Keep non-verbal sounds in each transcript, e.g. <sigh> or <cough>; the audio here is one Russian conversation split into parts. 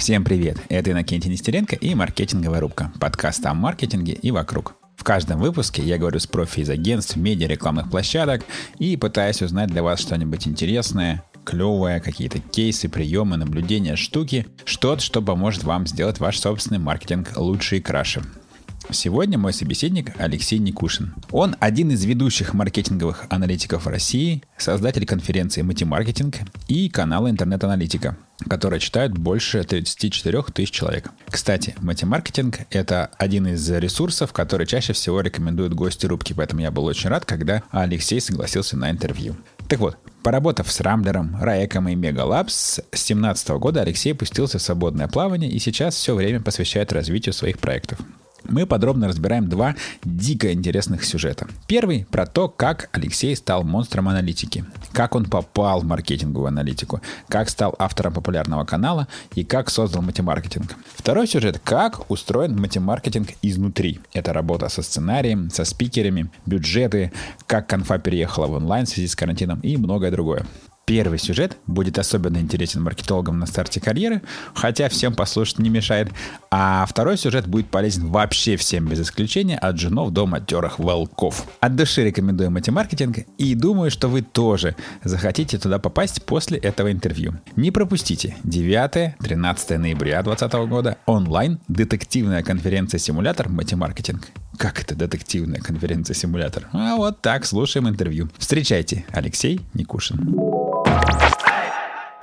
Всем привет! Это Иннокентий Нестеренко и «Маркетинговая рубка» – подкаст о маркетинге и вокруг. В каждом выпуске я говорю с профи из агентств, медиа, рекламных площадок и пытаюсь узнать для вас что-нибудь интересное, клевое, какие-то кейсы, приемы, наблюдения, штуки, что-то, что поможет вам сделать ваш собственный маркетинг лучше и краше. Сегодня мой собеседник Алексей Никушин. Он один из ведущих маркетинговых аналитиков России, создатель конференции «Матимаркетинг» и канала «Интернет-аналитика», которые читают больше 34 тысяч человек. Кстати, «Матимаркетинг» — это один из ресурсов, который чаще всего рекомендуют гости рубки, поэтому я был очень рад, когда Алексей согласился на интервью. Так вот, Поработав с Рамблером, Раеком и Мегалабс, с 2017 года Алексей пустился в свободное плавание и сейчас все время посвящает развитию своих проектов мы подробно разбираем два дико интересных сюжета. Первый про то, как Алексей стал монстром аналитики, как он попал в маркетинговую аналитику, как стал автором популярного канала и как создал матемаркетинг. Второй сюжет, как устроен матемаркетинг изнутри. Это работа со сценарием, со спикерами, бюджеты, как конфа переехала в онлайн в связи с карантином и многое другое. Первый сюжет будет особенно интересен маркетологам на старте карьеры, хотя всем послушать не мешает. А второй сюжет будет полезен вообще всем без исключения, от женов до матерых волков. От души рекомендую матемаркетинг и думаю, что вы тоже захотите туда попасть после этого интервью. Не пропустите 9-13 ноября 2020 года онлайн детективная конференция-симулятор матемаркетинг. Как это детективная конференция-симулятор? А вот так, слушаем интервью. Встречайте, Алексей Никушин.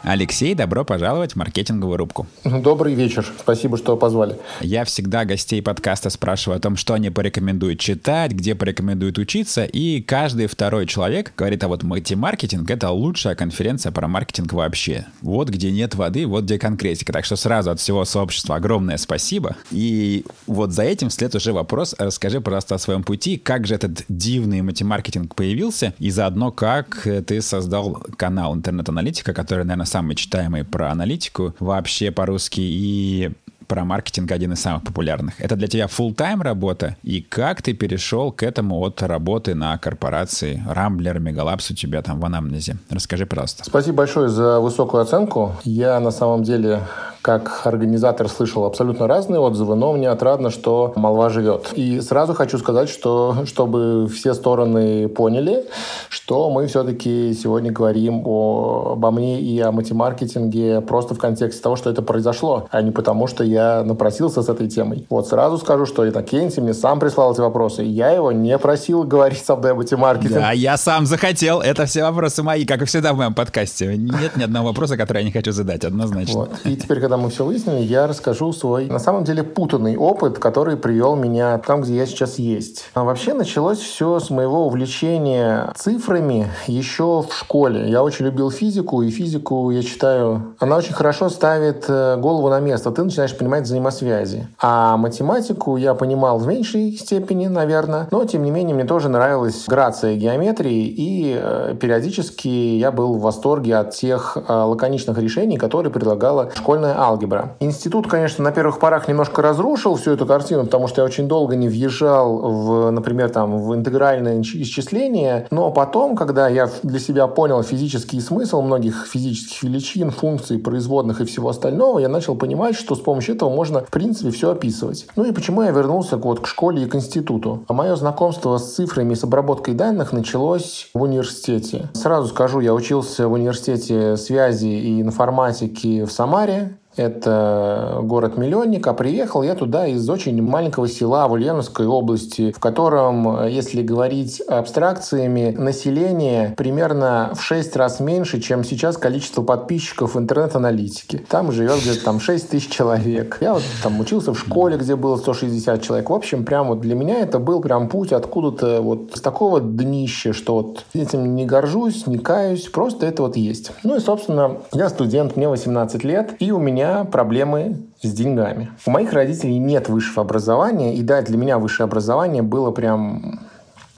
Алексей, добро пожаловать в маркетинговую рубку. Добрый вечер. Спасибо, что позвали. Я всегда гостей подкаста спрашиваю о том, что они порекомендуют читать, где порекомендуют учиться, и каждый второй человек говорит, а вот маркетинг — это лучшая конференция про маркетинг вообще. Вот где нет воды, вот где конкретика. Так что сразу от всего сообщества огромное спасибо. И вот за этим вслед уже вопрос. Расскажи, пожалуйста, о своем пути. Как же этот дивный матемаркетинг появился? И заодно, как ты создал канал интернет-аналитика, который, наверное, самый читаемый про аналитику вообще по-русски. И про маркетинг один из самых популярных. Это для тебя full тайм работа? И как ты перешел к этому от работы на корпорации? Рамблер, Мегалапс у тебя там в анамнезе. Расскажи, пожалуйста. Спасибо большое за высокую оценку. Я на самом деле как организатор слышал абсолютно разные отзывы, но мне отрадно, что молва живет. И сразу хочу сказать, что чтобы все стороны поняли, что мы все-таки сегодня говорим о, обо мне и о матемаркетинге просто в контексте того, что это произошло, а не потому, что я напросился с этой темой. Вот сразу скажу, что Иннокентий мне сам прислал эти вопросы, и я его не просил говорить со мной о матемаркетинге. Да, я сам захотел. Это все вопросы мои, как и всегда в моем подкасте. Нет ни одного вопроса, который я не хочу задать, однозначно. Вот. И теперь, когда мы все выяснили, я расскажу свой, на самом деле, путанный опыт, который привел меня там, где я сейчас есть. А вообще началось все с моего увлечения цифрами еще в школе. Я очень любил физику, и физику, я считаю, она очень хорошо ставит э, голову на место. Ты начинаешь понимать взаимосвязи. А математику я понимал в меньшей степени, наверное, но, тем не менее, мне тоже нравилась грация геометрии, и э, периодически я был в восторге от тех э, лаконичных решений, которые предлагала школьная алгебра. Институт, конечно, на первых порах немножко разрушил всю эту картину, потому что я очень долго не въезжал в, например, там, в интегральное исчисление, но потом, когда я для себя понял физический смысл многих физических величин, функций, производных и всего остального, я начал понимать, что с помощью этого можно, в принципе, все описывать. Ну и почему я вернулся вот к школе и к институту? Мое знакомство с цифрами и с обработкой данных началось в университете. Сразу скажу, я учился в университете связи и информатики в Самаре. Это город-миллионник, а приехал я туда из очень маленького села в Ульяновской области, в котором, если говорить абстракциями, население примерно в 6 раз меньше, чем сейчас количество подписчиков в интернет-аналитике. Там живет где-то там 6 тысяч человек. Я вот там учился в школе, где было 160 человек. В общем, прям вот для меня это был прям путь откуда-то вот с такого днища, что вот этим не горжусь, не каюсь, просто это вот есть. Ну и, собственно, я студент, мне 18 лет, и у меня меня проблемы с деньгами. У моих родителей нет высшего образования, и да, для меня высшее образование было прям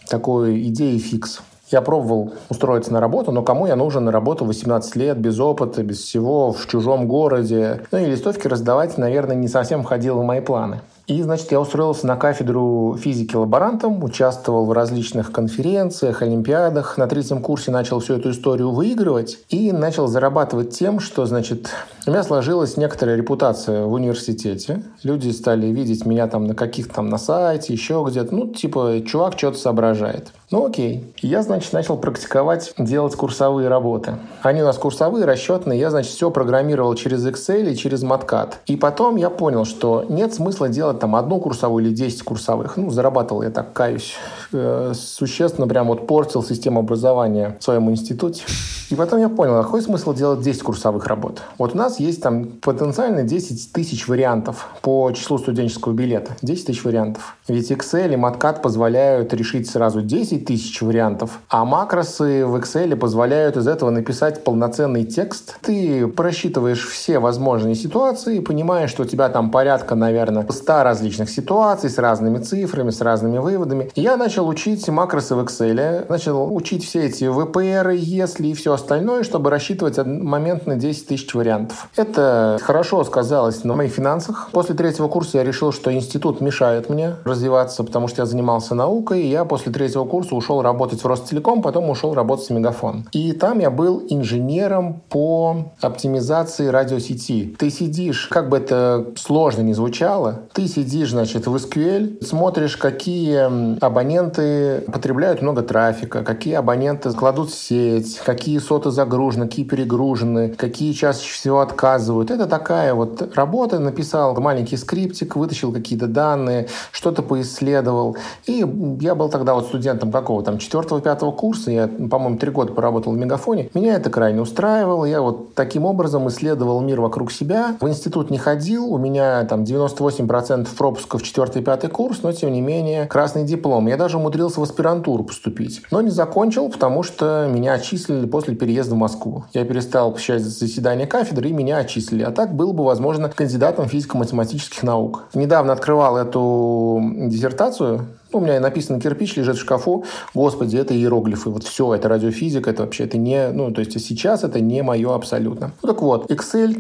такой идеей фикс. Я пробовал устроиться на работу, но кому я нужен на работу 18 лет, без опыта, без всего, в чужом городе? Ну и листовки раздавать, наверное, не совсем входило в мои планы. И, значит, я устроился на кафедру физики лаборантом, участвовал в различных конференциях, олимпиадах. На третьем курсе начал всю эту историю выигрывать и начал зарабатывать тем, что, значит, у меня сложилась некоторая репутация в университете. Люди стали видеть меня там на каких-то там на сайте, еще где-то. Ну, типа, чувак что-то соображает. Ну, окей. Я, значит, начал практиковать делать курсовые работы. Они у нас курсовые, расчетные. Я, значит, все программировал через Excel и через Matcat. И потом я понял, что нет смысла делать там одну курсовую или 10 курсовых. Ну, зарабатывал я так, каюсь. Э, существенно прям вот портил систему образования в своем институте. И потом я понял, а какой смысл делать 10 курсовых работ? Вот у нас есть там потенциально 10 тысяч вариантов по числу студенческого билета. 10 тысяч вариантов. Ведь Excel и Matcat позволяют решить сразу 10 тысяч вариантов, а макросы в Excel позволяют из этого написать полноценный текст. Ты просчитываешь все возможные ситуации понимаешь, что у тебя там порядка, наверное, 100 различных ситуаций с разными цифрами, с разными выводами. Я начал учить макросы в Excel, начал учить все эти VPR, если и все остальное, чтобы рассчитывать моментно 10 тысяч вариантов. Это хорошо сказалось на моих финансах. После третьего курса я решил, что институт мешает мне развиваться, потому что я занимался наукой, и я после третьего курса ушел работать в Ростелеком, потом ушел работать в Мегафон. И там я был инженером по оптимизации радиосети. Ты сидишь, как бы это сложно ни звучало, ты сидишь, значит, в SQL, смотришь, какие абоненты потребляют много трафика, какие абоненты кладут в сеть, какие соты загружены, какие перегружены, какие чаще всего отказывают. Это такая вот работа. Написал маленький скриптик, вытащил какие-то данные, что-то поисследовал. И я был тогда вот студентом какого там, четвертого-пятого курса. Я, по-моему, три года поработал в Мегафоне. Меня это крайне устраивало. Я вот таким образом исследовал мир вокруг себя. В институт не ходил. У меня там 98% пропусков четвертый-пятый курс, но тем не менее красный диплом. Я даже умудрился в аспирантуру поступить. Но не закончил, потому что меня отчислили после переезда в Москву. Я перестал посещать заседания кафедры, и меня отчислили. А так был бы, возможно, кандидатом физико-математических наук. Недавно открывал эту диссертацию у меня написано кирпич лежит в шкафу. Господи, это иероглифы. Вот все, это радиофизика, это вообще это не... Ну, то есть сейчас это не мое абсолютно. Ну, так вот, Excel,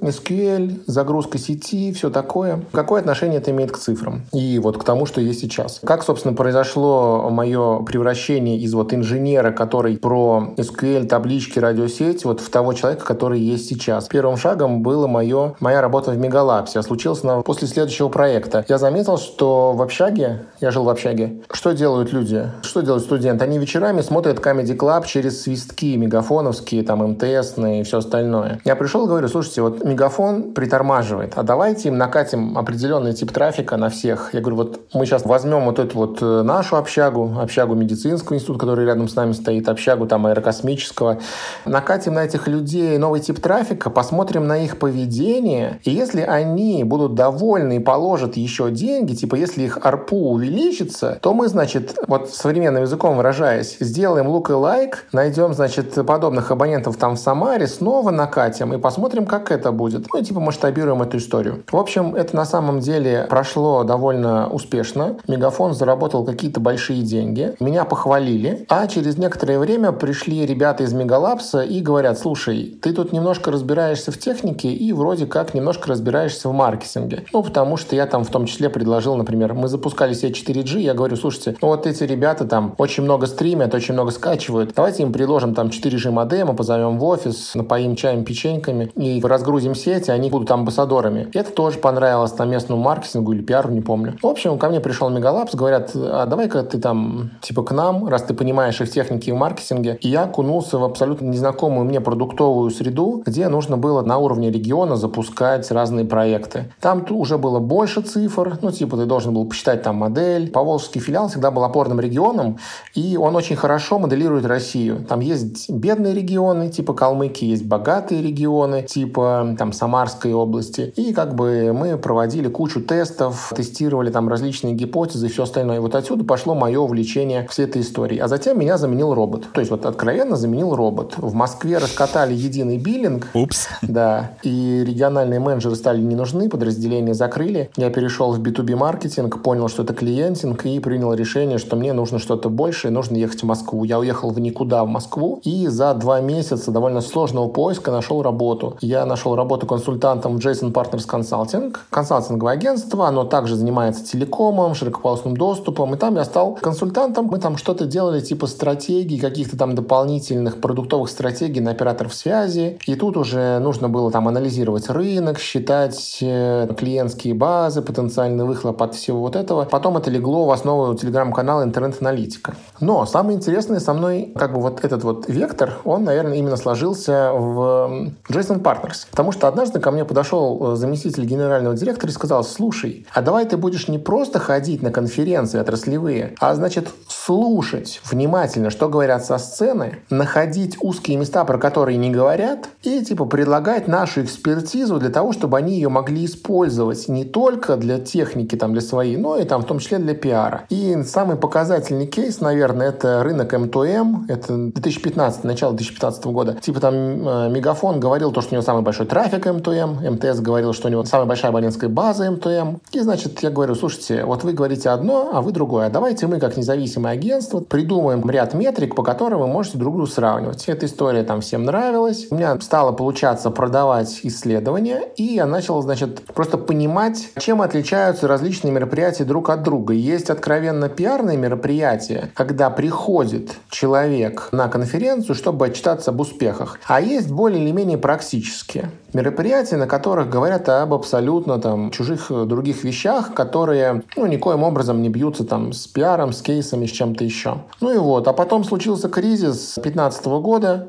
SQL, загрузка сети, все такое. Какое отношение это имеет к цифрам? И вот к тому, что есть сейчас. Как, собственно, произошло мое превращение из вот инженера, который про SQL, таблички, радиосеть, вот в того человека, который есть сейчас. Первым шагом было мое, моя работа в Мегалапсе. А случилось на, после следующего проекта. Я заметил, что в общаге, я жил в общаге. Что делают люди? Что делают студенты? Они вечерами смотрят Comedy Club через свистки мегафоновские, там, МТСные и все остальное. Я пришел и говорю, слушайте, вот мегафон притормаживает, а давайте им накатим определенный тип трафика на всех. Я говорю, вот мы сейчас возьмем вот эту вот э, нашу общагу, общагу медицинского института, который рядом с нами стоит, общагу там аэрокосмического, накатим на этих людей новый тип трафика, посмотрим на их поведение, и если они будут довольны и положат еще деньги, типа если их арпу увеличит, получится, то мы, значит, вот современным языком выражаясь, сделаем look и like, найдем, значит, подобных абонентов там в Самаре, снова накатим и посмотрим, как это будет. Ну и типа масштабируем эту историю. В общем, это на самом деле прошло довольно успешно. Мегафон заработал какие-то большие деньги. Меня похвалили. А через некоторое время пришли ребята из Мегалапса и говорят, слушай, ты тут немножко разбираешься в технике и вроде как немножко разбираешься в маркетинге. Ну, потому что я там в том числе предложил, например, мы запускали себе 4G PUBG, я говорю, слушайте, ну вот эти ребята там очень много стримят, очень много скачивают, давайте им предложим там 4G модема, позовем в офис, напоим чаем, печеньками и разгрузим сети, они будут амбассадорами. Это тоже понравилось там местному маркетингу или пиару, не помню. В общем, ко мне пришел Мегалапс, говорят, а давай-ка ты там типа к нам, раз ты понимаешь их техники и маркетинге. И я окунулся в абсолютно незнакомую мне продуктовую среду, где нужно было на уровне региона запускать разные проекты. Там уже было больше цифр, ну типа ты должен был посчитать там модель, Поволжский филиал всегда был опорным регионом, и он очень хорошо моделирует Россию. Там есть бедные регионы, типа Калмыкии, есть богатые регионы, типа там Самарской области. И как бы мы проводили кучу тестов, тестировали там различные гипотезы и все остальное. И вот отсюда пошло мое увлечение всей этой историей. А затем меня заменил робот. То есть вот откровенно заменил робот. В Москве раскатали единый биллинг. Упс. Да. И региональные менеджеры стали не нужны, подразделения закрыли. Я перешел в B2B маркетинг, понял, что это клиентинг, консалтинг и принял решение, что мне нужно что-то большее, нужно ехать в Москву. Я уехал в никуда в Москву и за два месяца довольно сложного поиска нашел работу. Я нашел работу консультантом в Jason Partners Consulting, консалтинговое агентство, оно также занимается телекомом, широкополосным доступом, и там я стал консультантом. Мы там что-то делали типа стратегий, каких-то там дополнительных продуктовых стратегий на операторов связи, и тут уже нужно было там анализировать рынок, считать э, клиентские базы, потенциальный выхлоп от всего вот этого. Потом это легло в основу телеграм-канала интернет-аналитика. Но самое интересное со мной, как бы вот этот вот вектор, он, наверное, именно сложился в Jason Partners. Потому что однажды ко мне подошел э, заместитель генерального директора и сказал, слушай, а давай ты будешь не просто ходить на конференции отраслевые, а значит слушать внимательно, что говорят со сцены, находить узкие места, про которые не говорят, и типа предлагать нашу экспертизу для того, чтобы они ее могли использовать не только для техники, там, для своей, но и там в том числе для пиара. И самый показательный кейс, наверное, это рынок M2M, это 2015, начало 2015 года. Типа там э, Мегафон говорил то, что у него самый большой трафик M2M, МТС говорил, что у него самая большая абонентская база M2M. И значит, я говорю, слушайте, вот вы говорите одно, а вы другое. Давайте мы, как независимое агентство, придумаем ряд метрик, по которым вы можете друг друга сравнивать. Эта история там всем нравилась. У меня стало получаться продавать исследования, и я начал, значит, просто понимать, чем отличаются различные мероприятия друг от друга. Есть откровенно пиарные мероприятия, когда приходит человек на конференцию, чтобы отчитаться об успехах, а есть более или менее практические мероприятия, на которых говорят об абсолютно там чужих э, других вещах, которые ну, никоим образом не бьются там с пиаром, с кейсами, с чем-то еще. Ну и вот. А потом случился кризис 2015 года.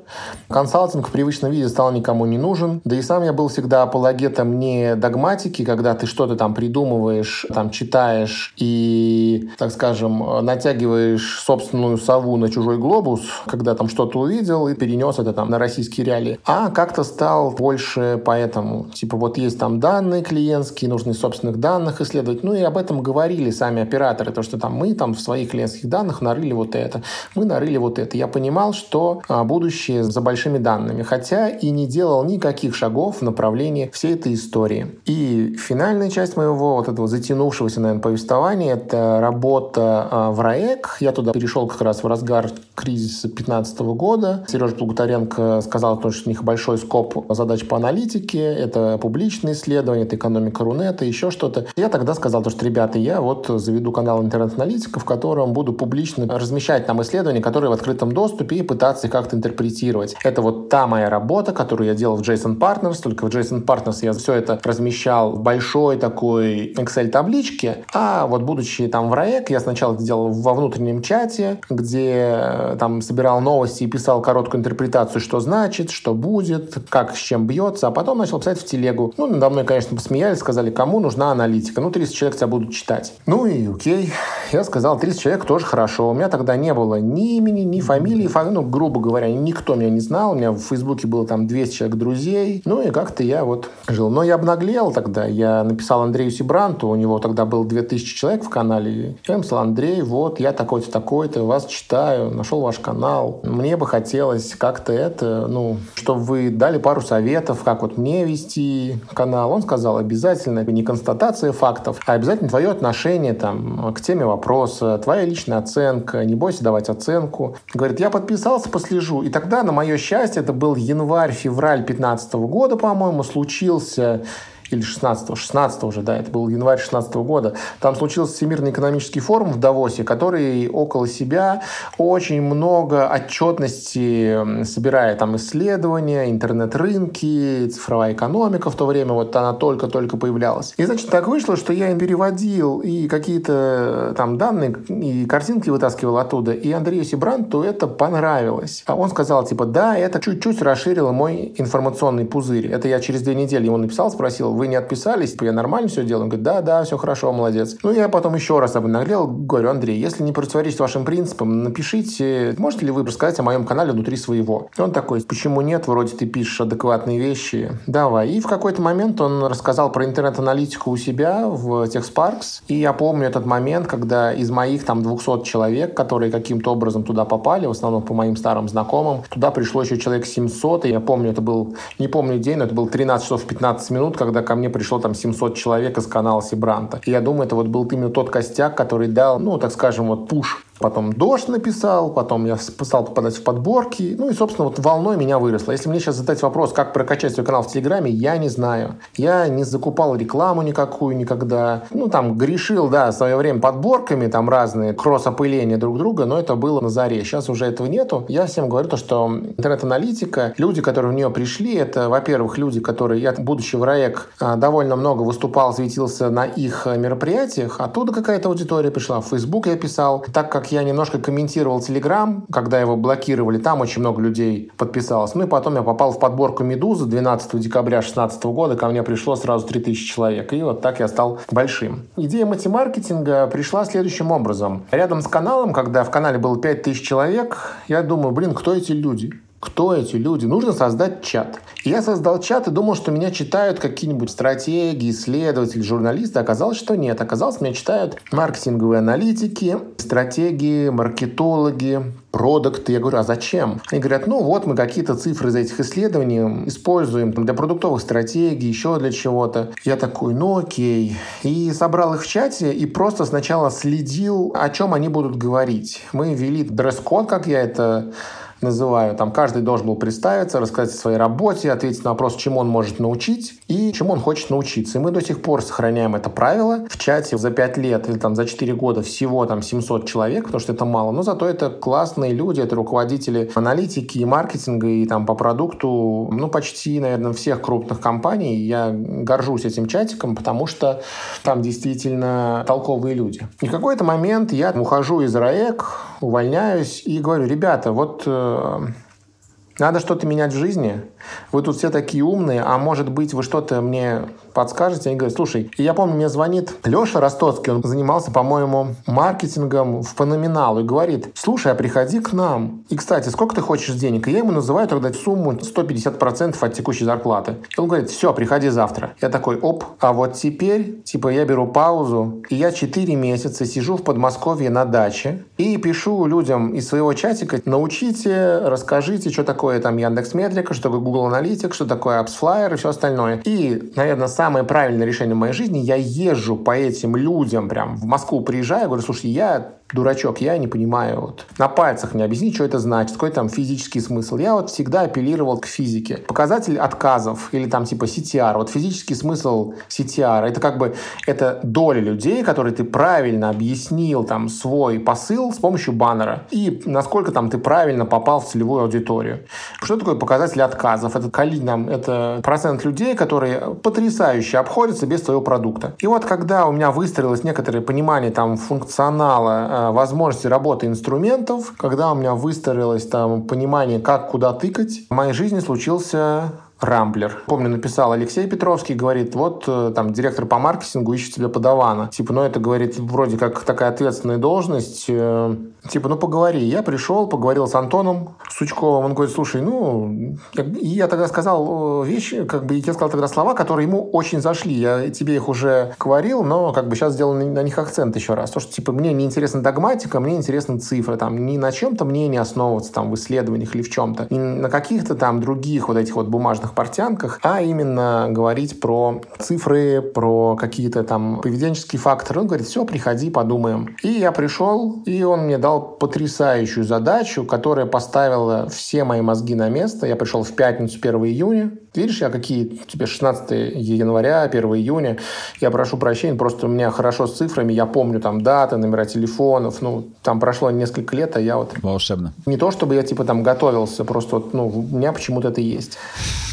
Консалтинг в привычном виде стал никому не нужен. Да и сам я был всегда апологетом не догматики, когда ты что-то там придумываешь, там читаешь и, так скажем, натягиваешь собственную сову на чужой глобус, когда там что-то увидел и перенес это там на российские реалии. А как-то стал больше поэтому. Типа вот есть там данные клиентские, нужно из собственных данных исследовать. Ну и об этом говорили сами операторы, то что там мы там в своих клиентских данных нарыли вот это, мы нарыли вот это. Я понимал, что а, будущее за большими данными, хотя и не делал никаких шагов в направлении всей этой истории. И финальная часть моего вот этого затянувшегося, наверное, повествования — это работа а, в РАЭК. Я туда перешел как раз в разгар кризиса 2015 года. Сережа Плугутаренко сказал, что у них большой скоп задач по аналитике, это публичные исследования, это экономика Рунета, еще что-то. Я тогда сказал, что, ребята, я вот заведу канал интернет-аналитика, в котором буду публично размещать там исследования, которые в открытом доступе, и пытаться их как-то интерпретировать. Это вот та моя работа, которую я делал в JSON Partners, только в JSON Partners я все это размещал в большой такой Excel-табличке, а вот будучи там в РАЭК, я сначала это делал во внутреннем чате, где там собирал новости и писал короткую интерпретацию, что значит, что будет, как с чем бьется, потом начал писать в телегу. Ну, надо мной, конечно, посмеялись, сказали, кому нужна аналитика. Ну, 30 человек тебя будут читать. Ну и окей. Я сказал, 30 человек тоже хорошо. У меня тогда не было ни имени, ни фамилии. Ну, грубо говоря, никто меня не знал. У меня в Фейсбуке было там 200 человек друзей. Ну и как-то я вот жил. Но я обнаглел тогда. Я написал Андрею Сибранту. У него тогда было 2000 человек в канале. Я написал, Андрей, вот, я такой-то, такой-то, вас читаю, нашел ваш канал. Мне бы хотелось как-то это, ну, чтобы вы дали пару советов, как вот мне вести канал, он сказал, обязательно не констатация фактов, а обязательно твое отношение там, к теме вопроса, твоя личная оценка, не бойся давать оценку. Говорит, я подписался, послежу. И тогда, на мое счастье, это был январь-февраль 2015 года, по-моему, случился или 16 16 уже, да, это был январь 16 года, там случился Всемирный экономический форум в Давосе, который около себя очень много отчетности собирает, там исследования, интернет-рынки, цифровая экономика в то время, вот она только-только появлялась. И, значит, так вышло, что я им переводил и какие-то там данные, и картинки вытаскивал оттуда, и Андрею Сибранту это понравилось. А он сказал, типа, да, это чуть-чуть расширило мой информационный пузырь. Это я через две недели ему написал, спросил, вы не отписались, я нормально все делаю? Он говорит, да, да, все хорошо, молодец. Ну, я потом еще раз обнаглел, говорю, Андрей, если не противоречит вашим принципам, напишите, можете ли вы рассказать о моем канале внутри своего? Он такой, почему нет, вроде ты пишешь адекватные вещи, давай. И в какой-то момент он рассказал про интернет-аналитику у себя в TechSparks, и я помню этот момент, когда из моих там 200 человек, которые каким-то образом туда попали, в основном по моим старым знакомым, туда пришло еще человек 700, и я помню, это был, не помню день, но это был 13 часов 15 минут, когда ко мне пришло там 700 человек из канала Сибранта. И я думаю, это вот был именно тот костяк, который дал, ну, так скажем, вот пуш потом дождь написал, потом я стал попадать в подборки, ну и, собственно, вот волной меня выросло. Если мне сейчас задать вопрос, как прокачать свой канал в Телеграме, я не знаю. Я не закупал рекламу никакую никогда. Ну, там, грешил, да, в свое время подборками, там разные кросс-опыления друг друга, но это было на заре. Сейчас уже этого нету. Я всем говорю то, что интернет-аналитика, люди, которые в нее пришли, это, во-первых, люди, которые, я, будучи в РАЭК, а, довольно много выступал, светился на их мероприятиях, оттуда какая-то аудитория пришла. В Facebook я писал. Так как я немножко комментировал Телеграм, когда его блокировали, там очень много людей подписалось. Ну и потом я попал в подборку «Медузы» 12 декабря 2016 года, ко мне пришло сразу 3000 человек. И вот так я стал большим. Идея матемаркетинга пришла следующим образом. Рядом с каналом, когда в канале было 5000 человек, я думаю, блин, кто эти люди? Кто эти люди. Нужно создать чат. Я создал чат и думал, что меня читают какие-нибудь стратегии, исследователи, журналисты. Оказалось, что нет. Оказалось, меня читают маркетинговые аналитики, стратегии, маркетологи, продукты. Я говорю, а зачем? Они говорят, ну вот мы какие-то цифры из этих исследований используем для продуктовых стратегий, еще для чего-то. Я такой, ну окей. И собрал их в чате и просто сначала следил, о чем они будут говорить. Мы ввели дресс-код, как я это называю. Там каждый должен был представиться, рассказать о своей работе, ответить на вопрос, чему он может научить и чему он хочет научиться. И мы до сих пор сохраняем это правило. В чате за 5 лет или там за 4 года всего там 700 человек, потому что это мало. Но зато это классные люди, это руководители аналитики и маркетинга и там по продукту, ну, почти, наверное, всех крупных компаний. Я горжусь этим чатиком, потому что там действительно толковые люди. И в какой-то момент я ухожу из РАЭК, увольняюсь и говорю, ребята, вот э, надо что-то менять в жизни. Вы тут все такие умные, а может быть вы что-то мне подскажете? Они говорят, слушай, я помню, мне звонит Леша Ростоцкий, он занимался, по-моему, маркетингом в Феноменал и говорит, слушай, а приходи к нам. И, кстати, сколько ты хочешь денег? И я ему называю тогда сумму 150% от текущей зарплаты. И он говорит, все, приходи завтра. Я такой, оп, а вот теперь, типа, я беру паузу, и я 4 месяца сижу в Подмосковье на даче и пишу людям из своего чатика, научите, расскажите, что такое там Яндекс Метрика, что такое Google Analytics, что такое AppsFlyer и все остальное. И, наверное, самое правильное решение в моей жизни, я езжу по этим людям, прям в Москву приезжаю, говорю, слушай, я дурачок, я не понимаю. Вот. На пальцах мне объясни, что это значит, какой там физический смысл. Я вот всегда апеллировал к физике. Показатель отказов или там типа CTR. Вот физический смысл CTR, это как бы это доля людей, которые ты правильно объяснил там свой посыл с помощью баннера. И насколько там ты правильно попал в целевую аудиторию. Что такое показатель отказов? Это нам это процент людей, которые потрясающе обходятся без твоего продукта. И вот когда у меня выстроилось некоторое понимание там функционала Э, возможности работы инструментов, когда у меня выстроилось там понимание, как куда тыкать, в моей жизни случился Рамблер. Помню, написал Алексей Петровский, говорит, вот э, там директор по маркетингу ищет себе подавана. Типа, ну это, говорит, вроде как такая ответственная должность. Э, типа, ну поговори. Я пришел, поговорил с Антоном Сучковым. Он говорит, слушай, ну... И я тогда сказал вещи, как бы, я сказал тогда слова, которые ему очень зашли. Я тебе их уже говорил, но как бы сейчас сделал на них акцент еще раз. То, что, типа, мне не интересна догматика, мне интересны цифры. Там, ни на чем-то мне не основываться там в исследованиях или в чем-то. И на каких-то там других вот этих вот бумажных разных портянках, а именно говорить про цифры, про какие-то там поведенческие факторы. Он говорит, все, приходи, подумаем. И я пришел, и он мне дал потрясающую задачу, которая поставила все мои мозги на место. Я пришел в пятницу 1 июня, Видишь, я какие тебе 16 января, 1 июня, я прошу прощения, просто у меня хорошо с цифрами, я помню там даты, номера телефонов, ну, там прошло несколько лет, а я вот... Волшебно. Не то, чтобы я типа там готовился, просто вот, ну, у меня почему-то это есть.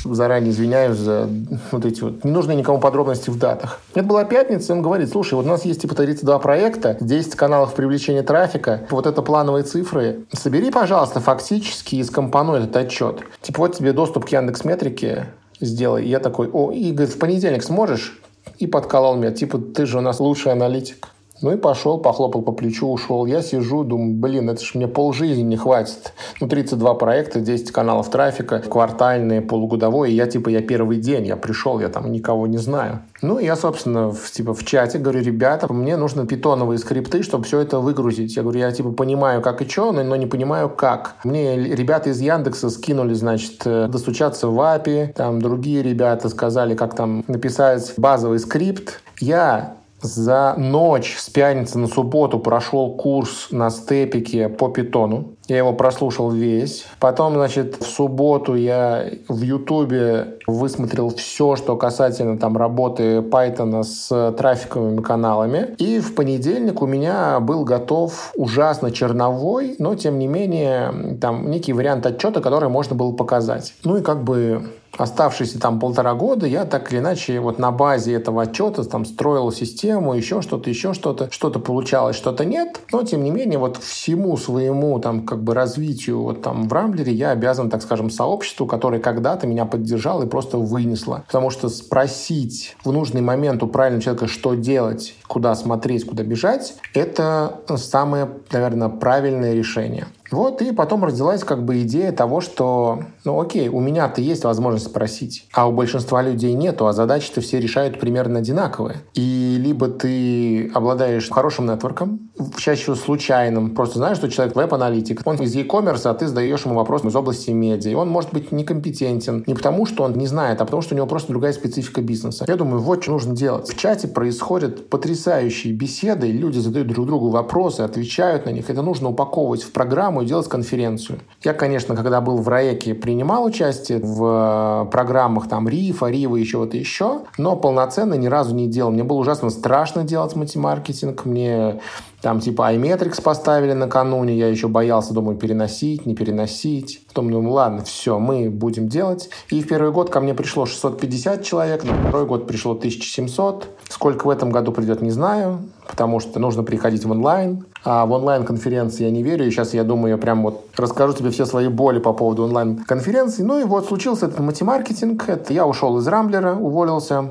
Заранее извиняюсь за вот эти вот... Не нужны никому подробности в датах. Это была пятница, он говорит, слушай, вот у нас есть типа 32 проекта, 10 каналов привлечения трафика, вот это плановые цифры. Собери, пожалуйста, фактически и скомпонуй этот отчет. Типа вот тебе доступ к Яндекс Метрике, сделай. Я такой, о, и говорит, в понедельник сможешь? И подколол меня, типа, ты же у нас лучший аналитик. Ну и пошел, похлопал по плечу, ушел. Я сижу, думаю, блин, это же мне полжизни не хватит. Ну, 32 проекта, 10 каналов трафика, квартальные, полугодовой. И я, типа, я первый день, я пришел, я там никого не знаю. Ну, я, собственно, в, типа, в чате говорю, ребята, мне нужны питоновые скрипты, чтобы все это выгрузить. Я говорю, я, типа, понимаю, как и что, но, но не понимаю, как. Мне ребята из Яндекса скинули, значит, э, достучаться в API, там другие ребята сказали, как там написать базовый скрипт. Я за ночь с пятницы на субботу прошел курс на степике по питону. Я его прослушал весь. Потом, значит, в субботу я в Ютубе высмотрел все, что касательно там работы Python с трафиковыми каналами. И в понедельник у меня был готов ужасно черновой, но тем не менее там некий вариант отчета, который можно было показать. Ну и как бы оставшиеся там полтора года я так или иначе вот на базе этого отчета там строил систему, еще что-то, еще что-то, что-то получалось, что-то нет, но тем не менее вот всему своему там как бы развитию вот там в Рамблере я обязан, так скажем, сообществу, которое когда-то меня поддержало и просто вынесло. Потому что спросить в нужный момент у правильного человека, что делать, куда смотреть, куда бежать, это самое, наверное, правильное решение. Вот, и потом родилась как бы идея того, что, ну окей, у меня-то есть возможность спросить, а у большинства людей нету, а задачи-то все решают примерно одинаковые. И либо ты обладаешь хорошим нетворком, чаще всего случайным, просто знаешь, что человек веб-аналитик, он из e-commerce, а ты задаешь ему вопрос из области медиа, и он может быть некомпетентен не потому, что он не знает, а потому, что у него просто другая специфика бизнеса. Я думаю, вот что нужно делать. В чате происходят потрясающие беседы, люди задают друг другу вопросы, отвечают на них. Это нужно упаковывать в программу, программу и делать конференцию. Я, конечно, когда был в РАЭКе, принимал участие в э, программах там РИФа, РИВа, еще вот еще, но полноценно ни разу не делал. Мне было ужасно страшно делать матемаркетинг, мне там типа iMetrics поставили накануне, я еще боялся, думаю, переносить, не переносить. Потом думаю, ладно, все, мы будем делать. И в первый год ко мне пришло 650 человек, на второй год пришло 1700. Сколько в этом году придет, не знаю, потому что нужно приходить в онлайн. А в онлайн-конференции я не верю. И сейчас я думаю, я прям вот расскажу тебе все свои боли по поводу онлайн-конференции. Ну и вот случился этот матемаркетинг. Это я ушел из Рамблера, уволился,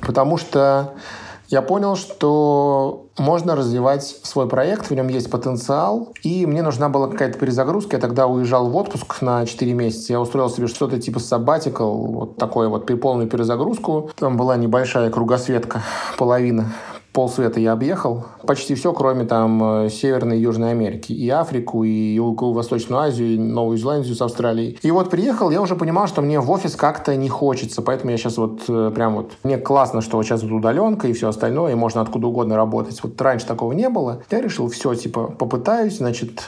потому что я понял, что можно развивать свой проект, в нем есть потенциал, и мне нужна была какая-то перезагрузка. Я тогда уезжал в отпуск на 4 месяца. Я устроил себе что-то типа sabbatical, вот такое вот полную перезагрузку. Там была небольшая кругосветка, половина полсвета я объехал. Почти все, кроме там э, Северной и Южной Америки. И Африку, и Юго-Восточную Азию, и Новую Зеландию с Австралией. И вот приехал, я уже понимал, что мне в офис как-то не хочется. Поэтому я сейчас вот э, прям вот... Мне классно, что вот сейчас вот удаленка и все остальное, и можно откуда угодно работать. Вот раньше такого не было. Я решил, все, типа, попытаюсь, значит,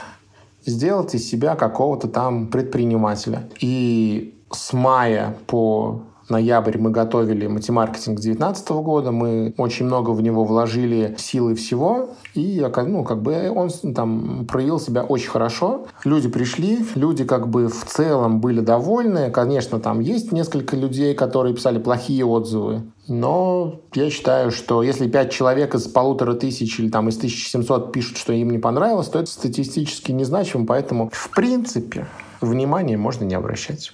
сделать из себя какого-то там предпринимателя. И с мая по ноябрь мы готовили матемаркетинг 2019 года, мы очень много в него вложили силы всего, и ну, как бы он там проявил себя очень хорошо. Люди пришли, люди как бы в целом были довольны. Конечно, там есть несколько людей, которые писали плохие отзывы, но я считаю, что если пять человек из полутора тысяч или там из 1700 пишут, что им не понравилось, то это статистически незначимо, поэтому в принципе внимание можно не обращать.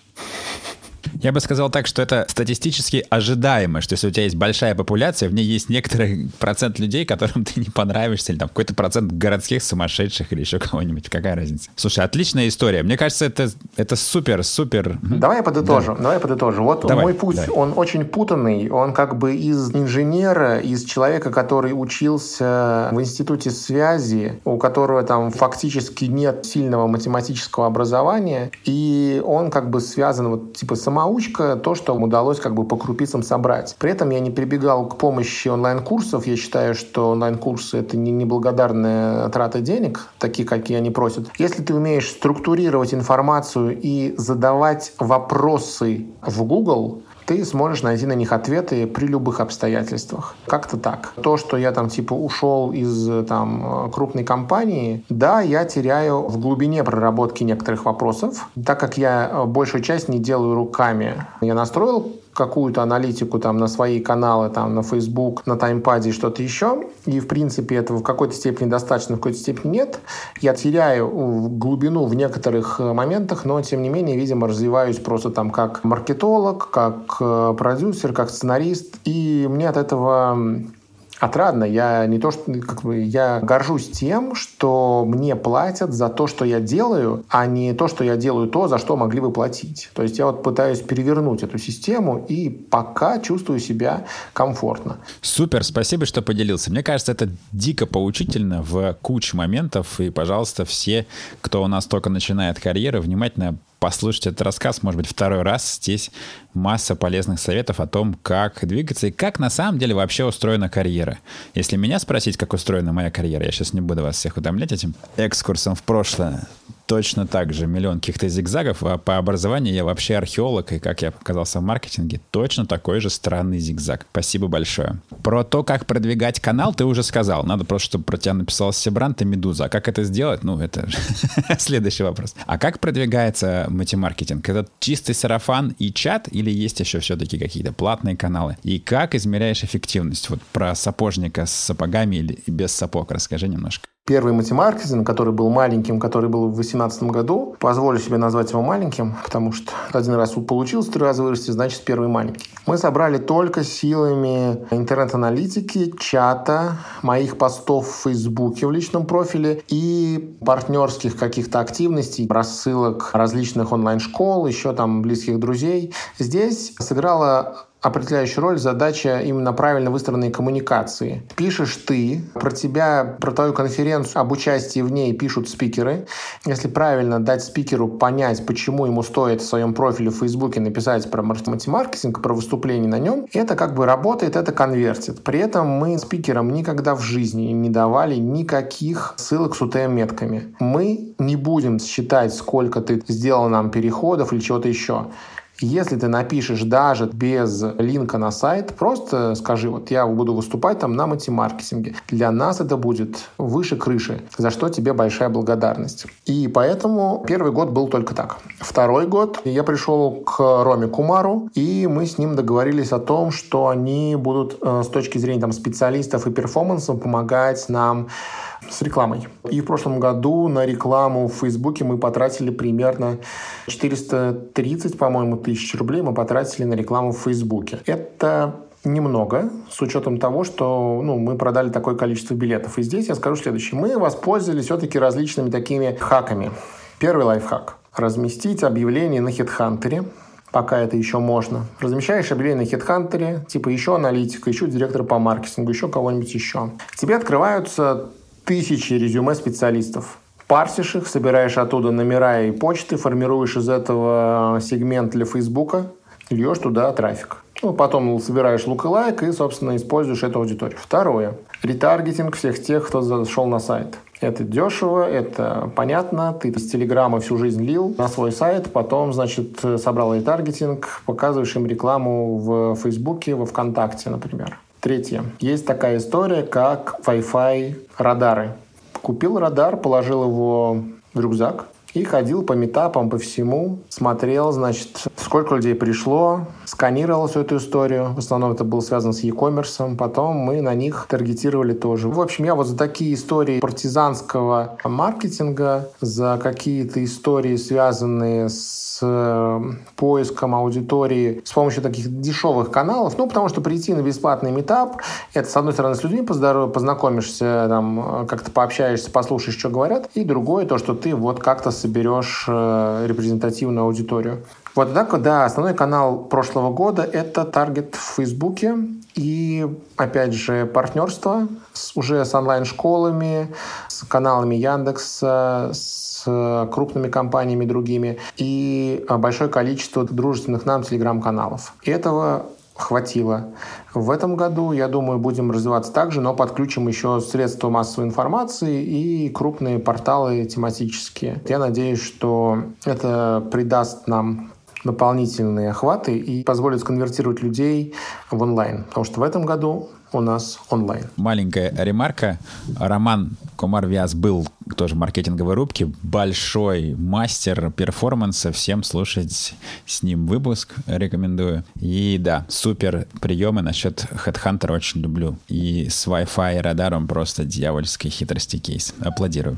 Я бы сказал так, что это статистически ожидаемо, что если у тебя есть большая популяция, в ней есть некоторый <laughs> процент людей, которым ты не понравишься, или там какой-то процент городских сумасшедших или еще кого-нибудь. Какая разница? Слушай, отличная история. Мне кажется, это, это супер, супер. Давай я подытожу. Да. Давай я подытожу. Вот давай, мой путь, давай. он очень путанный. Он как бы из инженера, из человека, который учился в институте связи, у которого там фактически нет сильного математического образования, и он как бы связан вот типа сама самоучка, то, что удалось как бы по крупицам собрать. При этом я не прибегал к помощи онлайн-курсов. Я считаю, что онлайн-курсы — это не неблагодарная трата денег, такие, какие они просят. Если ты умеешь структурировать информацию и задавать вопросы в Google, ты сможешь найти на них ответы при любых обстоятельствах. Как-то так. То, что я там типа ушел из там крупной компании, да, я теряю в глубине проработки некоторых вопросов, так как я большую часть не делаю руками. Я настроил какую-то аналитику там на свои каналы, там на Facebook, на таймпаде и что-то еще. И, в принципе, этого в какой-то степени достаточно, в какой-то степени нет. Я теряю глубину в некоторых э, моментах, но, тем не менее, видимо, развиваюсь просто там как маркетолог, как э, продюсер, как сценарист. И мне от этого отрадно. Я не то, что как бы, я горжусь тем, что мне платят за то, что я делаю, а не то, что я делаю то, за что могли бы платить. То есть я вот пытаюсь перевернуть эту систему и пока чувствую себя комфортно. Супер, спасибо, что поделился. Мне кажется, это дико поучительно в куче моментов. И, пожалуйста, все, кто у нас только начинает карьеру, внимательно послушать этот рассказ, может быть, второй раз. Здесь масса полезных советов о том, как двигаться и как на самом деле вообще устроена карьера. Если меня спросить, как устроена моя карьера, я сейчас не буду вас всех утомлять этим экскурсом в прошлое, точно так же миллион каких-то зигзагов, а по образованию я вообще археолог, и как я оказался в маркетинге, точно такой же странный зигзаг. Спасибо большое. Про то, как продвигать канал, ты уже сказал. Надо просто, чтобы про тебя написал Себрант и Медуза. А как это сделать? Ну, это <laughs> следующий вопрос. А как продвигается мультимаркетинг? Это чистый сарафан и чат или есть еще все-таки какие-то платные каналы? И как измеряешь эффективность? Вот про сапожника с сапогами или без сапог расскажи немножко. Первый матемаркетинг, который был маленьким, который был в 2018 году, позволю себе назвать его маленьким, потому что один раз получился, три раза вырасти, значит первый маленький. Мы собрали только силами интернет-аналитики, чата, моих постов в Фейсбуке в личном профиле и партнерских каких-то активностей, рассылок различных онлайн-школ, еще там близких друзей. Здесь сыграла определяющую роль задача именно правильно выстроенной коммуникации. Пишешь ты, про тебя, про твою конференцию, об участии в ней пишут спикеры. Если правильно дать спикеру понять, почему ему стоит в своем профиле в Фейсбуке написать про маркетинг, про выступление на нем, это как бы работает, это конвертит. При этом мы спикерам никогда в жизни не давали никаких ссылок с UTM-метками. Мы не будем считать, сколько ты сделал нам переходов или чего-то еще. Если ты напишешь даже без линка на сайт, просто скажи, вот я буду выступать там на матемаркетинге. Для нас это будет выше крыши, за что тебе большая благодарность. И поэтому первый год был только так. Второй год я пришел к Роме Кумару, и мы с ним договорились о том, что они будут э, с точки зрения там, специалистов и перформанса помогать нам с рекламой. И в прошлом году на рекламу в Фейсбуке мы потратили примерно 430, по-моему, тысяч рублей мы потратили на рекламу в Фейсбуке. Это немного, с учетом того, что ну, мы продали такое количество билетов. И здесь я скажу следующее. Мы воспользовались все-таки различными такими хаками. Первый лайфхак. Разместить объявление на HeadHunter, пока это еще можно. Размещаешь объявление на HeadHunter, типа еще аналитика, еще директор по маркетингу, еще кого-нибудь еще. Тебе открываются тысячи резюме специалистов. Парсишь их, собираешь оттуда номера и почты, формируешь из этого сегмент для Фейсбука, льешь туда трафик. Ну, потом собираешь лук и собственно, используешь эту аудиторию. Второе. Ретаргетинг всех тех, кто зашел на сайт. Это дешево, это понятно. Ты из Телеграма всю жизнь лил на свой сайт, потом, значит, собрал ретаргетинг, показываешь им рекламу в Фейсбуке, во Вконтакте, например. Третье. Есть такая история, как Wi-Fi радары. Купил радар, положил его в рюкзак, и ходил по метапам, по всему, смотрел, значит, сколько людей пришло, сканировал всю эту историю. В основном это было связано с e-commerce. Потом мы на них таргетировали тоже. В общем, я вот за такие истории партизанского маркетинга, за какие-то истории, связанные с э, поиском аудитории с помощью таких дешевых каналов. Ну, потому что прийти на бесплатный метап, это, с одной стороны, с людьми познакомишься, там, как-то пообщаешься, послушаешь, что говорят. И другое, то, что ты вот как-то соберешь э, репрезентативную аудиторию. Вот так, да, основной канал прошлого года — это таргет в Фейсбуке и, опять же, партнерство с, уже с онлайн-школами, с каналами Яндекса, с крупными компаниями другими и большое количество дружественных нам телеграм-каналов. Этого хватило. В этом году, я думаю, будем развиваться также, но подключим еще средства массовой информации и крупные порталы тематические. Я надеюсь, что это придаст нам дополнительные охваты и позволит сконвертировать людей в онлайн. Потому что в этом году у нас онлайн. Маленькая ремарка. Роман Комар Вяз был тоже маркетинговой рубки, большой мастер перформанса. Всем слушать с ним выпуск рекомендую. И да, супер приемы насчет Headhunter очень люблю. И с Wi-Fi и радаром просто дьявольской хитрости кейс. Аплодирую.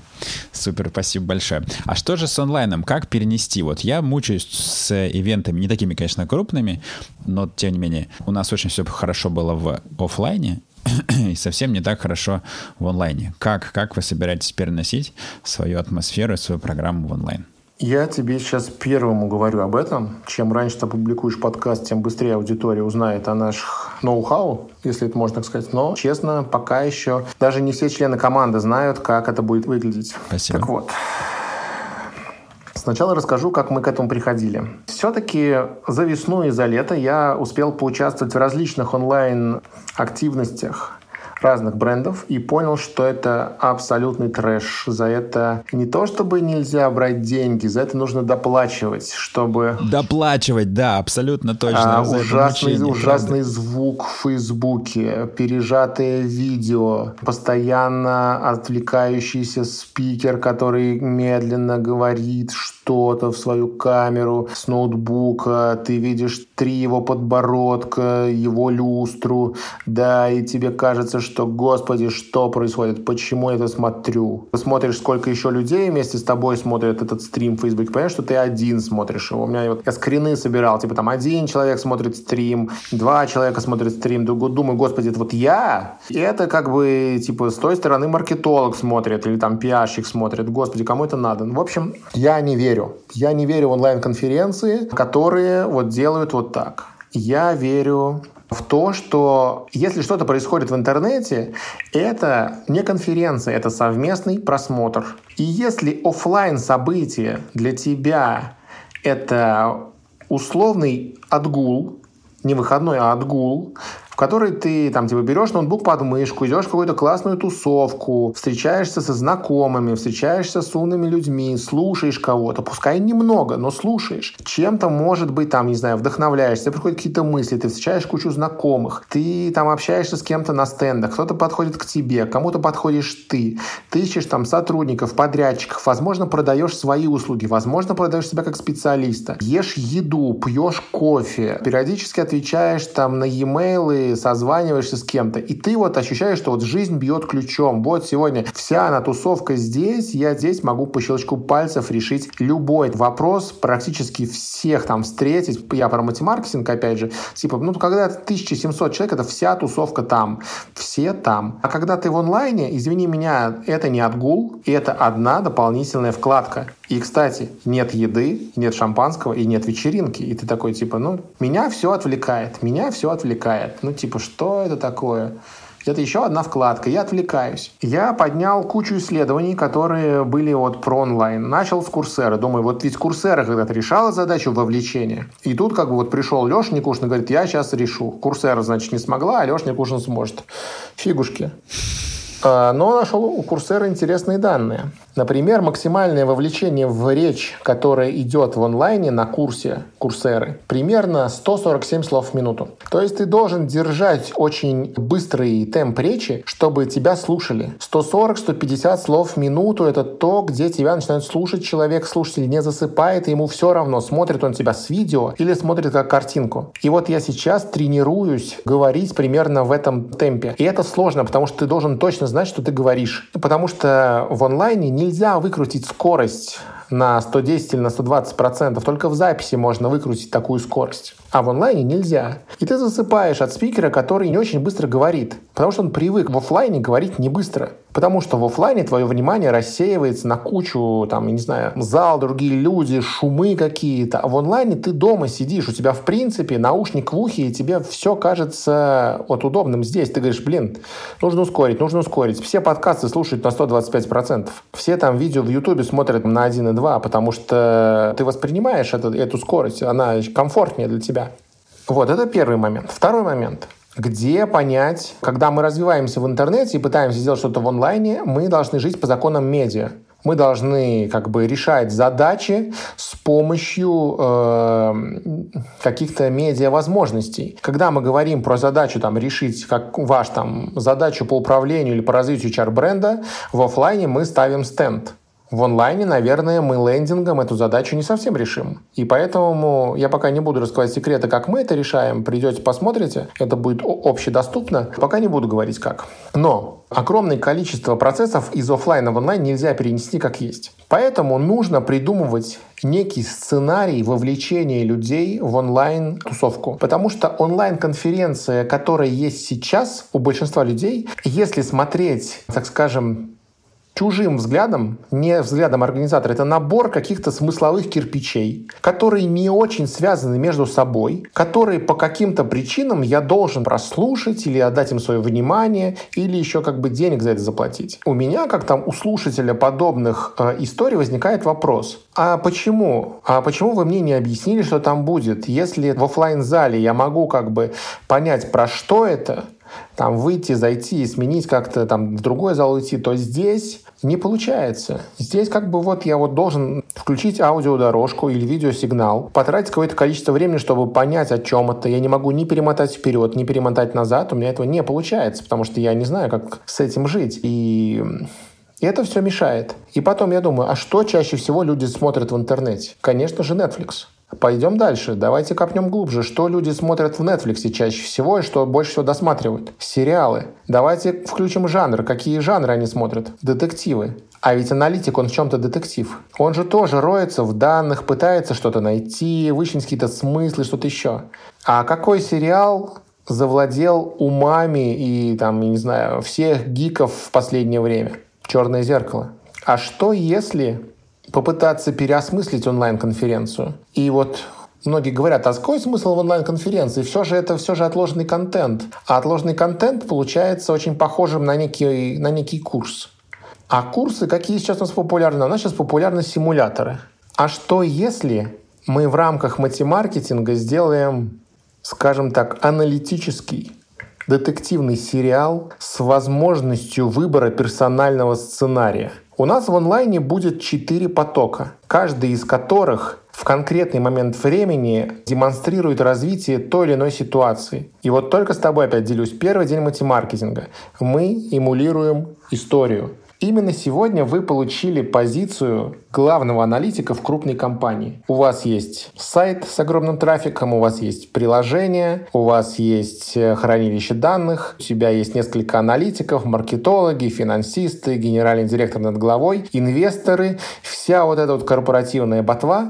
Супер, спасибо большое. А что же с онлайном? Как перенести? Вот я мучаюсь с ивентами, не такими, конечно, крупными, но тем не менее, у нас очень все хорошо было в офлайне, <clears throat> и совсем не так хорошо в онлайне. Как, как вы собираетесь переносить свою атмосферу, свою программу в онлайн? Я тебе сейчас первому говорю об этом. Чем раньше ты публикуешь подкаст, тем быстрее аудитория узнает о наших ноу-хау, если это можно так сказать. Но, честно, пока еще даже не все члены команды знают, как это будет выглядеть. Спасибо. Так вот, Сначала расскажу, как мы к этому приходили. Все-таки за весну и за лето я успел поучаствовать в различных онлайн-активностях разных брендов и понял, что это абсолютный трэш. За это не то, чтобы нельзя брать деньги, за это нужно доплачивать, чтобы... Доплачивать, да, абсолютно точно. А, ужасный мучение, ужасный звук в Фейсбуке, пережатые видео, постоянно отвлекающийся спикер, который медленно говорит что-то в свою камеру с ноутбука, ты видишь три его подбородка, его люстру, да, и тебе кажется, что, господи, что происходит, почему я это смотрю. Ты смотришь, сколько еще людей вместе с тобой смотрят этот стрим в Facebook, понимаешь, что ты один смотришь его. У меня вот я скрины собирал, типа там один человек смотрит стрим, два человека смотрят стрим, думаю, господи, это вот я? И это как бы, типа, с той стороны маркетолог смотрит или там пиарщик смотрит, господи, кому это надо? Ну, в общем, я не верю. Я не верю в онлайн-конференции, которые вот делают вот так. Я верю в то, что если что-то происходит в интернете, это не конференция, это совместный просмотр. И если офлайн событие для тебя это условный отгул, не выходной, а отгул, в которой ты там типа берешь ноутбук под мышку, идешь в какую-то классную тусовку, встречаешься со знакомыми, встречаешься с умными людьми, слушаешь кого-то, пускай немного, но слушаешь. Чем-то, может быть, там, не знаю, вдохновляешься, приходят какие-то мысли, ты встречаешь кучу знакомых, ты там общаешься с кем-то на стендах, кто-то подходит к тебе, кому-то подходишь ты, ты ищешь там сотрудников, подрядчиков, возможно, продаешь свои услуги, возможно, продаешь себя как специалиста, ешь еду, пьешь кофе, периодически отвечаешь там на e-mail созваниваешься с кем-то, и ты вот ощущаешь, что вот жизнь бьет ключом. Вот сегодня вся она тусовка здесь, я здесь могу по щелчку пальцев решить любой вопрос, практически всех там встретить. Я про матемаркетинг, опять же, типа, ну, когда 1700 человек, это вся тусовка там, все там. А когда ты в онлайне, извини меня, это не отгул, это одна дополнительная вкладка. И, кстати, нет еды, нет шампанского и нет вечеринки. И ты такой, типа, ну, меня все отвлекает, меня все отвлекает. Ну, типа, что это такое? Это еще одна вкладка. Я отвлекаюсь. Я поднял кучу исследований, которые были вот про онлайн. Начал с Курсера. Думаю, вот ведь Курсера когда-то решала задачу вовлечения. И тут как бы вот пришел Леша Никушин и говорит, я сейчас решу. Курсера, значит, не смогла, а Леша Никушин сможет. Фигушки. А, но нашел у Курсера интересные данные. Например, максимальное вовлечение в речь, которая идет в онлайне на курсе Курсеры, примерно 147 слов в минуту. То есть ты должен держать очень быстрый темп речи, чтобы тебя слушали. 140-150 слов в минуту — это то, где тебя начинают слушать человек, слушатель не засыпает, ему все равно, смотрит он тебя с видео или смотрит как картинку. И вот я сейчас тренируюсь говорить примерно в этом темпе. И это сложно, потому что ты должен точно знать, что ты говоришь. Потому что в онлайне не нельзя выкрутить скорость на 110 или на 120 процентов. Только в записи можно выкрутить такую скорость. А в онлайне нельзя. И ты засыпаешь от спикера, который не очень быстро говорит. Потому что он привык в офлайне говорить не быстро. Потому что в офлайне твое внимание рассеивается на кучу, там, я не знаю, зал, другие люди, шумы какие-то. А в онлайне ты дома сидишь, у тебя, в принципе, наушник в ухе, и тебе все кажется вот удобным здесь. Ты говоришь, блин, нужно ускорить, нужно ускорить. Все подкасты слушают на 125%. Все там видео в Ютубе смотрят на 1,2, потому что ты воспринимаешь это, эту скорость, она комфортнее для тебя. Вот, это первый момент. Второй момент где понять, когда мы развиваемся в интернете и пытаемся сделать что-то в онлайне, мы должны жить по законам медиа. Мы должны как бы решать задачи с помощью э, каких-то медиа возможностей. Когда мы говорим про задачу там решить как ваш там задачу по управлению или по развитию HR бренда, в офлайне мы ставим стенд В онлайне, наверное, мы лендингом эту задачу не совсем решим. И поэтому я пока не буду раскрывать секреты, как мы это решаем. Придете, посмотрите. Это будет общедоступно. Пока не буду говорить как. Но огромное количество процессов из офлайна в онлайн нельзя перенести как есть. Поэтому нужно придумывать некий сценарий вовлечения людей в онлайн-тусовку. Потому что онлайн-конференция, которая есть сейчас у большинства людей, если смотреть, так скажем, чужим взглядом, не взглядом организатора, это набор каких-то смысловых кирпичей, которые не очень связаны между собой, которые по каким-то причинам я должен прослушать или отдать им свое внимание, или еще как бы денег за это заплатить. У меня, как там у слушателя подобных э, историй, возникает вопрос, а почему? А почему вы мне не объяснили, что там будет? Если в офлайн зале я могу как бы понять, про что это, там выйти, зайти и сменить как-то там в другой зал уйти, то здесь не получается. Здесь как бы вот я вот должен включить аудиодорожку или видеосигнал, потратить какое-то количество времени, чтобы понять, о чем это. Я не могу ни перемотать вперед, ни перемотать назад. У меня этого не получается, потому что я не знаю, как с этим жить. И и это все мешает. И потом я думаю, а что чаще всего люди смотрят в интернете? Конечно же, Netflix. Пойдем дальше. Давайте копнем глубже. Что люди смотрят в Netflix чаще всего и что больше всего досматривают? Сериалы. Давайте включим жанр. Какие жанры они смотрят? Детективы. А ведь аналитик, он в чем-то детектив. Он же тоже роется в данных, пытается что-то найти, вычленить какие-то смыслы, что-то еще. А какой сериал завладел умами и, там, не знаю, всех гиков в последнее время? «Черное зеркало». А что если попытаться переосмыслить онлайн-конференцию. И вот Многие говорят, а какой смысл в онлайн-конференции? Все же это все же отложенный контент. А отложенный контент получается очень похожим на некий, на некий курс. А курсы, какие сейчас у нас популярны? У нас сейчас популярны симуляторы. А что если мы в рамках матемаркетинга сделаем, скажем так, аналитический детективный сериал с возможностью выбора персонального сценария – у нас в онлайне будет четыре потока, каждый из которых в конкретный момент времени демонстрирует развитие той или иной ситуации. И вот только с тобой опять делюсь. Первый день мультимаркетинга. Мы эмулируем историю. Именно сегодня вы получили позицию главного аналитика в крупной компании. У вас есть сайт с огромным трафиком, у вас есть приложение, у вас есть э, хранилище данных, у тебя есть несколько аналитиков, маркетологи, финансисты, генеральный директор над головой, инвесторы, вся вот эта вот корпоративная ботва.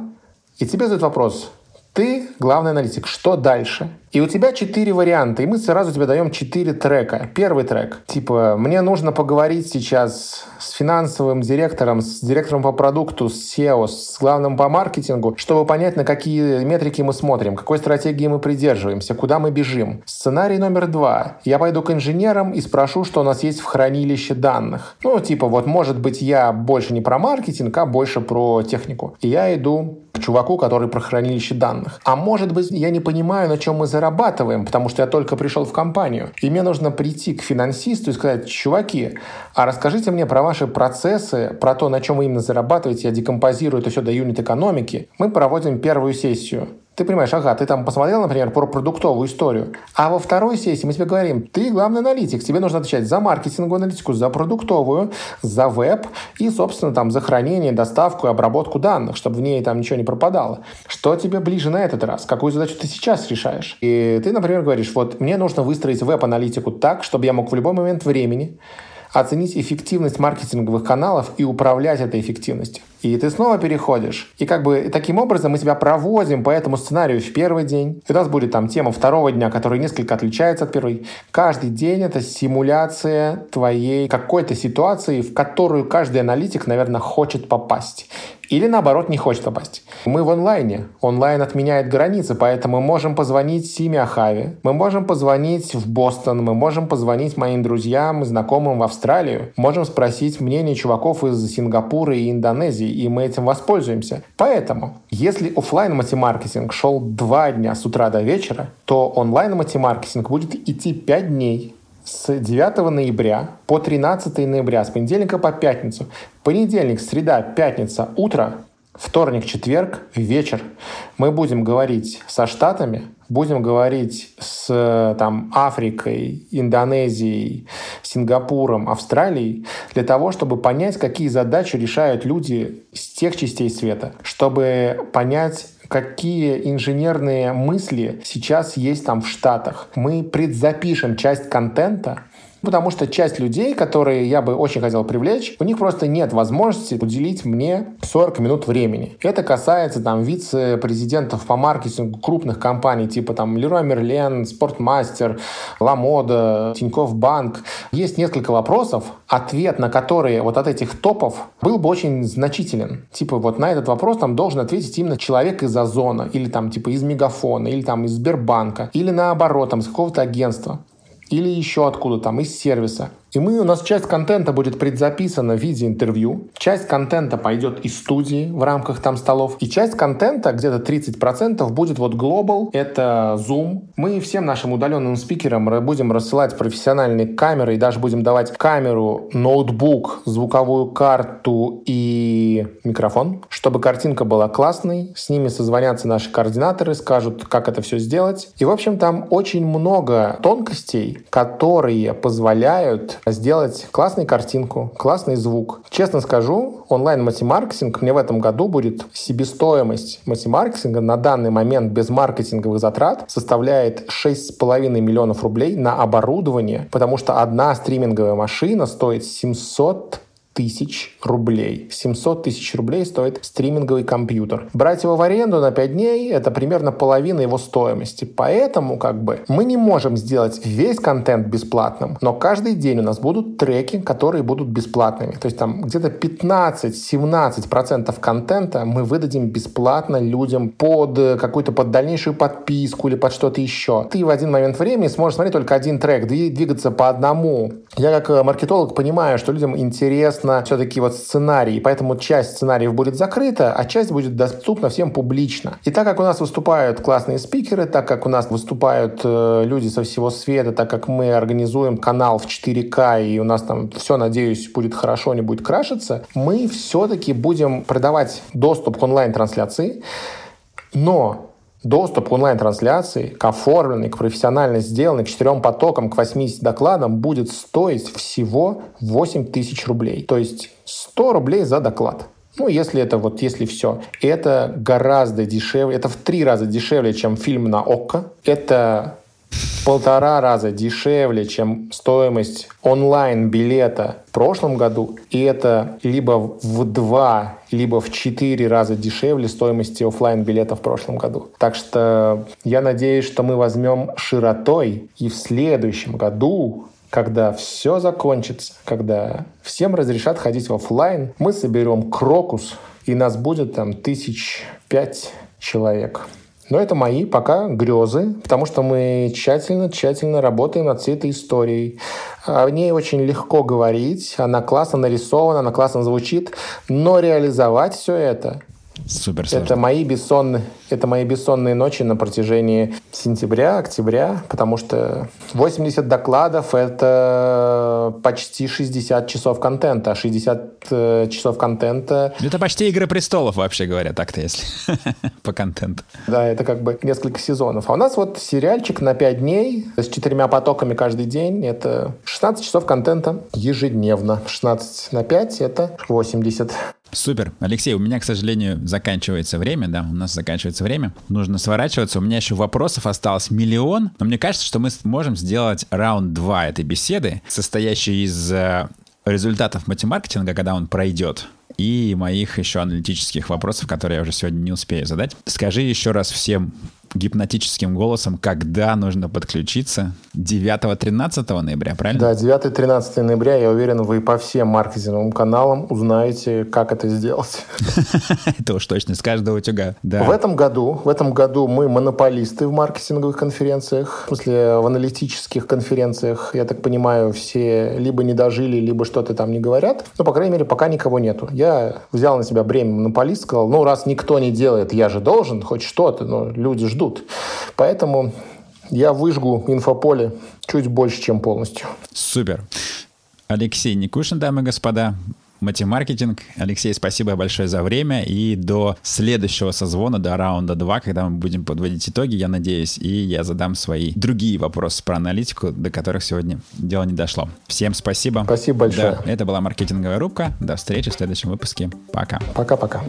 И тебе задают вопрос, ты главный аналитик, что дальше? И у тебя четыре варианта, и мы сразу тебе даем четыре трека. Первый трек, типа, мне нужно поговорить сейчас с финансовым директором, с директором по продукту, с SEO, с главным по маркетингу, чтобы понять, на какие метрики мы смотрим, какой стратегии мы придерживаемся, куда мы бежим. Сценарий номер два. Я пойду к инженерам и спрошу, что у нас есть в хранилище данных. Ну, типа, вот, может быть, я больше не про маркетинг, а больше про технику. И я иду к чуваку, который про хранилище данных. А может быть, я не понимаю, на чем мы зарабатываем, зарабатываем, потому что я только пришел в компанию. И мне нужно прийти к финансисту и сказать, чуваки, а расскажите мне про ваши процессы, про то, на чем вы именно зарабатываете, я декомпозирую это все до юнит-экономики. Мы проводим первую сессию. Ты понимаешь, ага, ты там посмотрел, например, про продуктовую историю, а во второй сессии мы тебе говорим, ты главный аналитик, тебе нужно отвечать за маркетинговую аналитику, за продуктовую, за веб и, собственно, там за хранение, доставку и обработку данных, чтобы в ней там ничего не пропадало. Что тебе ближе на этот раз? Какую задачу ты сейчас решаешь? И ты, например, говоришь, вот мне нужно выстроить веб-аналитику так, чтобы я мог в любой момент времени оценить эффективность маркетинговых каналов и управлять этой эффективностью. И ты снова переходишь. И как бы таким образом мы тебя проводим по этому сценарию в первый день. И у нас будет там тема второго дня, которая несколько отличается от первой. Каждый день это симуляция твоей какой-то ситуации, в которую каждый аналитик, наверное, хочет попасть. Или наоборот не хочет попасть. Мы в онлайне. Онлайн отменяет границы, поэтому мы можем позвонить Симе Ахаве, мы можем позвонить в Бостон, мы можем позвонить моим друзьям и знакомым в Австралию, можем спросить мнение чуваков из Сингапура и Индонезии, и мы этим воспользуемся. Поэтому, если офлайн матемаркетинг шел два дня с утра до вечера, то онлайн матемаркетинг будет идти пять дней с 9 ноября по 13 ноября, с понедельника по пятницу. Понедельник, среда, пятница, утро вторник, четверг, вечер. Мы будем говорить со Штатами, будем говорить с там, Африкой, Индонезией, Сингапуром, Австралией, для того, чтобы понять, какие задачи решают люди с тех частей света, чтобы понять, какие инженерные мысли сейчас есть там в Штатах. Мы предзапишем часть контента, Потому что часть людей, которые я бы очень хотел привлечь, у них просто нет возможности уделить мне 40 минут времени. Это касается там вице-президентов по маркетингу крупных компаний, типа там Leroy Merlin, Спортмастер, Ламода, Тинькофф Банк. Есть несколько вопросов, ответ на которые вот от этих топов был бы очень значителен. Типа вот на этот вопрос там должен ответить именно человек из Озона, или там типа из Мегафона, или там из Сбербанка, или наоборот, там из какого-то агентства или еще откуда там, из сервиса. И мы, у нас часть контента будет предзаписана в виде интервью, часть контента пойдет из студии в рамках там столов, и часть контента, где-то 30%, будет вот Global, это Zoom. Мы всем нашим удаленным спикерам будем рассылать профессиональные камеры и даже будем давать камеру, ноутбук, звуковую карту и микрофон, чтобы картинка была классной. С ними созвонятся наши координаторы, скажут, как это все сделать. И, в общем, там очень много тонкостей, которые позволяют сделать классную картинку, классный звук. Честно скажу, онлайн-матемаркетинг мне в этом году будет себестоимость матемаркетинга на данный момент без маркетинговых затрат составляет 6,5 миллионов рублей на оборудование, потому что одна стриминговая машина стоит 700 тысяч рублей. 700 тысяч рублей стоит стриминговый компьютер. Брать его в аренду на 5 дней — это примерно половина его стоимости. Поэтому как бы мы не можем сделать весь контент бесплатным, но каждый день у нас будут треки, которые будут бесплатными. То есть там где-то 15-17% контента мы выдадим бесплатно людям под какую-то под дальнейшую подписку или под что-то еще. Ты в один момент времени сможешь смотреть только один трек, двигаться по одному. Я как маркетолог понимаю, что людям интересно интересно все-таки вот сценарий, поэтому часть сценариев будет закрыта, а часть будет доступна всем публично. И так как у нас выступают классные спикеры, так как у нас выступают э, люди со всего света, так как мы организуем канал в 4К, и у нас там все, надеюсь, будет хорошо, не будет крашиться, мы все-таки будем продавать доступ к онлайн-трансляции, но Доступ к онлайн-трансляции, к оформленной, к профессионально сделанной, к четырем потокам, к 80 докладам будет стоить всего 8 тысяч рублей. То есть 100 рублей за доклад. Ну, если это вот, если все. Это гораздо дешевле, это в три раза дешевле, чем фильм на ОККО. Это полтора раза дешевле, чем стоимость онлайн-билета в прошлом году. И это либо в два, либо в четыре раза дешевле стоимости офлайн билета в прошлом году. Так что я надеюсь, что мы возьмем широтой и в следующем году когда все закончится, когда всем разрешат ходить в офлайн, мы соберем крокус, и нас будет там тысяч пять человек. Но это мои пока грезы, потому что мы тщательно-тщательно работаем над всей этой историей. О ней очень легко говорить, она классно нарисована, она классно звучит, но реализовать все это Супер. Это мои бессонные, это мои бессонные ночи на протяжении сентября, октября, потому что 80 докладов — это почти 60 часов контента, а 60 э, часов контента... Это почти «Игры престолов», вообще говоря, так-то если <laughs> по контенту. Да, это как бы несколько сезонов. А у нас вот сериальчик на 5 дней с четырьмя потоками каждый день. Это 16 часов контента ежедневно. 16 на 5 — это 80. Супер. Алексей, у меня, к сожалению, заканчивается время, да, у нас заканчивается время. Нужно сворачиваться. У меня еще вопросов осталось миллион, но мне кажется, что мы сможем сделать раунд 2 этой беседы, состоящий из э, результатов матемаркетинга, когда он пройдет, и моих еще аналитических вопросов, которые я уже сегодня не успею задать. Скажи еще раз всем гипнотическим голосом, когда нужно подключиться. 9-13 ноября, правильно? Да, 9-13 ноября, я уверен, вы по всем маркетинговым каналам узнаете, как это сделать. <laughs> Это уж точно, с каждого утюга. В этом году, в этом году мы монополисты в маркетинговых конференциях, в смысле в аналитических конференциях, я так понимаю, все либо не дожили, либо что-то там не говорят. Но, по крайней мере, пока никого нету. Я взял на себя бремя монополист, сказал, ну, раз никто не делает, я же должен, хоть что-то, но люди ждут ждут. Поэтому я выжгу инфополе чуть больше, чем полностью. Супер. Алексей Никушин, дамы и господа, Матемаркетинг. Алексей, спасибо большое за время. И до следующего созвона, до раунда 2, когда мы будем подводить итоги, я надеюсь, и я задам свои другие вопросы про аналитику, до которых сегодня дело не дошло. Всем спасибо. Спасибо большое. Да, это была маркетинговая рубка. До встречи в следующем выпуске. Пока. Пока-пока.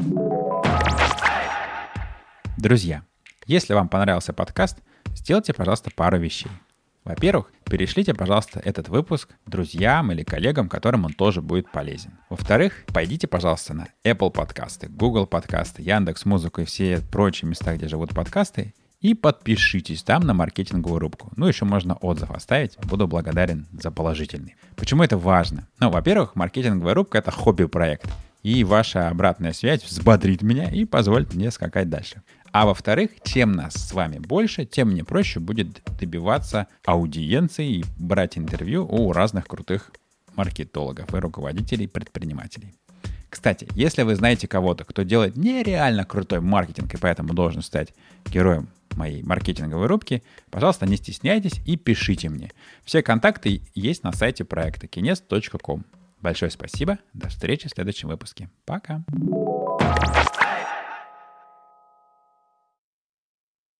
Друзья, если вам понравился подкаст, сделайте, пожалуйста, пару вещей. Во-первых, перешлите, пожалуйста, этот выпуск друзьям или коллегам, которым он тоже будет полезен. Во-вторых, пойдите, пожалуйста, на Apple подкасты, Google подкасты, Яндекс Музыку и все прочие места, где живут подкасты, и подпишитесь там на маркетинговую рубку. Ну, еще можно отзыв оставить. Буду благодарен за положительный. Почему это важно? Ну, во-первых, маркетинговая рубка — это хобби-проект. И ваша обратная связь взбодрит меня и позволит мне скакать дальше. А во-вторых, чем нас с вами больше, тем мне проще будет добиваться аудиенции и брать интервью у разных крутых маркетологов и руководителей предпринимателей. Кстати, если вы знаете кого-то, кто делает нереально крутой маркетинг и поэтому должен стать героем моей маркетинговой рубки, пожалуйста, не стесняйтесь и пишите мне. Все контакты есть на сайте проекта kines.com. Большое спасибо. До встречи в следующем выпуске. Пока.